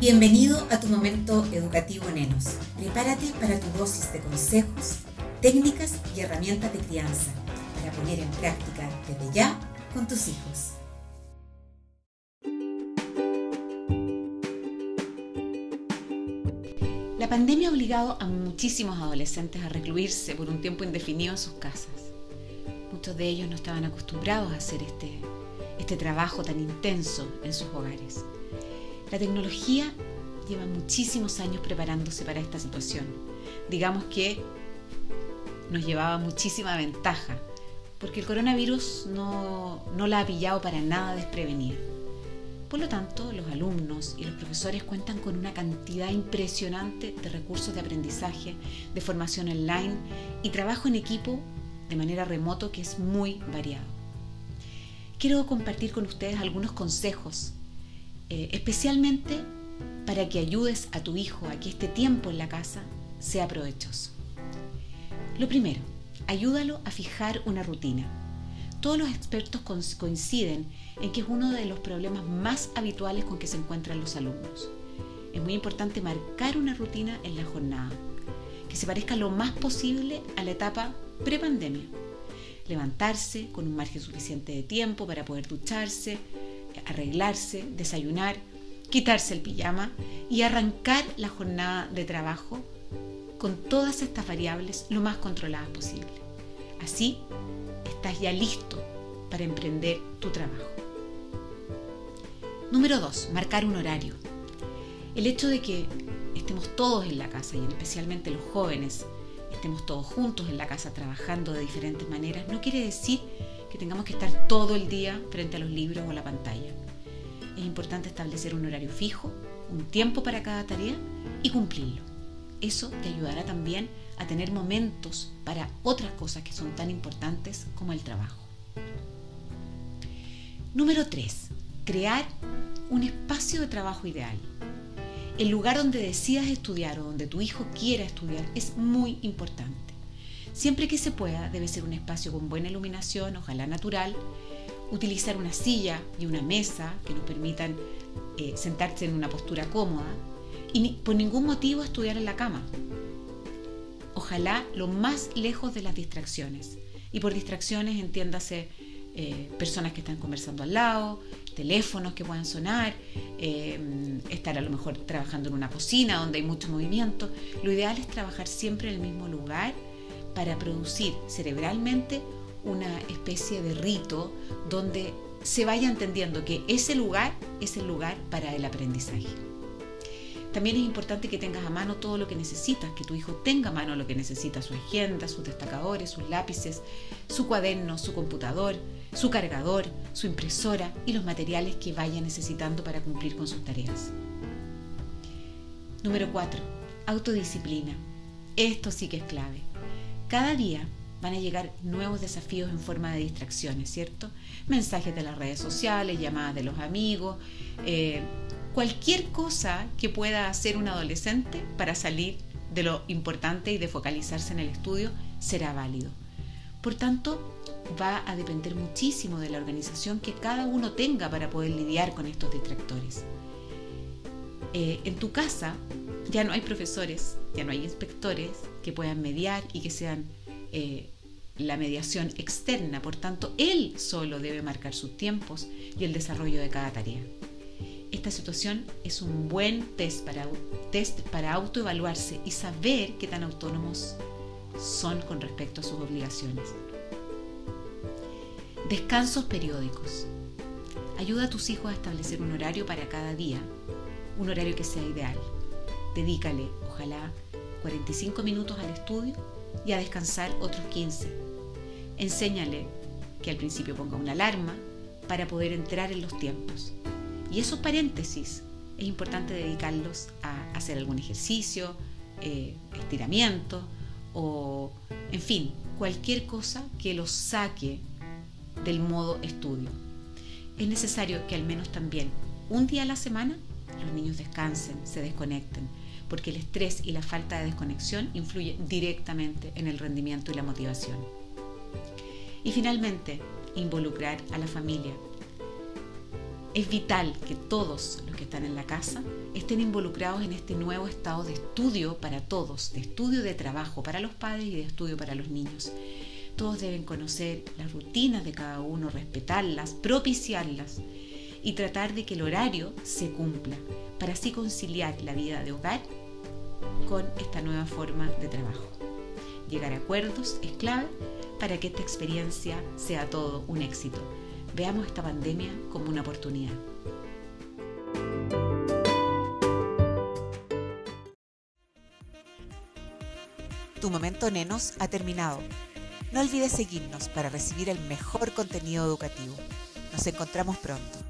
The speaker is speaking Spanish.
Bienvenido a tu momento educativo Nenos. Prepárate para tu dosis de consejos, técnicas y herramientas de crianza para poner en práctica desde ya con tus hijos. La pandemia ha obligado a muchísimos adolescentes a recluirse por un tiempo indefinido en sus casas. Muchos de ellos no estaban acostumbrados a hacer este, este trabajo tan intenso en sus hogares. La tecnología lleva muchísimos años preparándose para esta situación. Digamos que nos llevaba muchísima ventaja, porque el coronavirus no, no la ha pillado para nada desprevenida. Por lo tanto, los alumnos y los profesores cuentan con una cantidad impresionante de recursos de aprendizaje, de formación online y trabajo en equipo de manera remoto que es muy variado. Quiero compartir con ustedes algunos consejos eh, especialmente para que ayudes a tu hijo a que este tiempo en la casa sea provechoso. Lo primero, ayúdalo a fijar una rutina. Todos los expertos coinciden en que es uno de los problemas más habituales con que se encuentran los alumnos. Es muy importante marcar una rutina en la jornada, que se parezca lo más posible a la etapa prepandemia. Levantarse con un margen suficiente de tiempo para poder ducharse, arreglarse, desayunar, quitarse el pijama y arrancar la jornada de trabajo con todas estas variables lo más controladas posible. Así estás ya listo para emprender tu trabajo. Número 2. Marcar un horario. El hecho de que estemos todos en la casa y especialmente los jóvenes estemos todos juntos en la casa trabajando de diferentes maneras no quiere decir tengamos que estar todo el día frente a los libros o la pantalla. Es importante establecer un horario fijo, un tiempo para cada tarea y cumplirlo. Eso te ayudará también a tener momentos para otras cosas que son tan importantes como el trabajo. Número 3. Crear un espacio de trabajo ideal. El lugar donde decidas estudiar o donde tu hijo quiera estudiar es muy importante. Siempre que se pueda, debe ser un espacio con buena iluminación, ojalá natural, utilizar una silla y una mesa que nos permitan eh, sentarse en una postura cómoda y por ningún motivo estudiar en la cama. Ojalá lo más lejos de las distracciones. Y por distracciones entiéndase eh, personas que están conversando al lado, teléfonos que puedan sonar, eh, estar a lo mejor trabajando en una cocina donde hay mucho movimiento. Lo ideal es trabajar siempre en el mismo lugar para producir cerebralmente una especie de rito donde se vaya entendiendo que ese lugar es el lugar para el aprendizaje. También es importante que tengas a mano todo lo que necesitas, que tu hijo tenga a mano lo que necesita, su agenda, sus destacadores, sus lápices, su cuaderno, su computador, su cargador, su impresora y los materiales que vaya necesitando para cumplir con sus tareas. Número 4. Autodisciplina. Esto sí que es clave. Cada día van a llegar nuevos desafíos en forma de distracciones, ¿cierto? Mensajes de las redes sociales, llamadas de los amigos, eh, cualquier cosa que pueda hacer un adolescente para salir de lo importante y de focalizarse en el estudio será válido. Por tanto, va a depender muchísimo de la organización que cada uno tenga para poder lidiar con estos distractores. Eh, en tu casa ya no hay profesores, ya no hay inspectores que puedan mediar y que sean eh, la mediación externa. Por tanto, él solo debe marcar sus tiempos y el desarrollo de cada tarea. Esta situación es un buen test para, test para autoevaluarse y saber qué tan autónomos son con respecto a sus obligaciones. Descansos periódicos. Ayuda a tus hijos a establecer un horario para cada día, un horario que sea ideal. Dedícale, ojalá, 45 minutos al estudio y a descansar otros 15. Enséñale que al principio ponga una alarma para poder entrar en los tiempos. Y esos paréntesis es importante dedicarlos a hacer algún ejercicio, eh, estiramiento o, en fin, cualquier cosa que los saque del modo estudio. Es necesario que al menos también un día a la semana los niños descansen, se desconecten, porque el estrés y la falta de desconexión influyen directamente en el rendimiento y la motivación. Y finalmente, involucrar a la familia. Es vital que todos los que están en la casa estén involucrados en este nuevo estado de estudio para todos, de estudio de trabajo para los padres y de estudio para los niños. Todos deben conocer las rutinas de cada uno, respetarlas, propiciarlas y tratar de que el horario se cumpla para así conciliar la vida de hogar con esta nueva forma de trabajo. Llegar a acuerdos es clave para que esta experiencia sea todo un éxito. Veamos esta pandemia como una oportunidad. Tu momento nenos ha terminado. No olvides seguirnos para recibir el mejor contenido educativo. Nos encontramos pronto.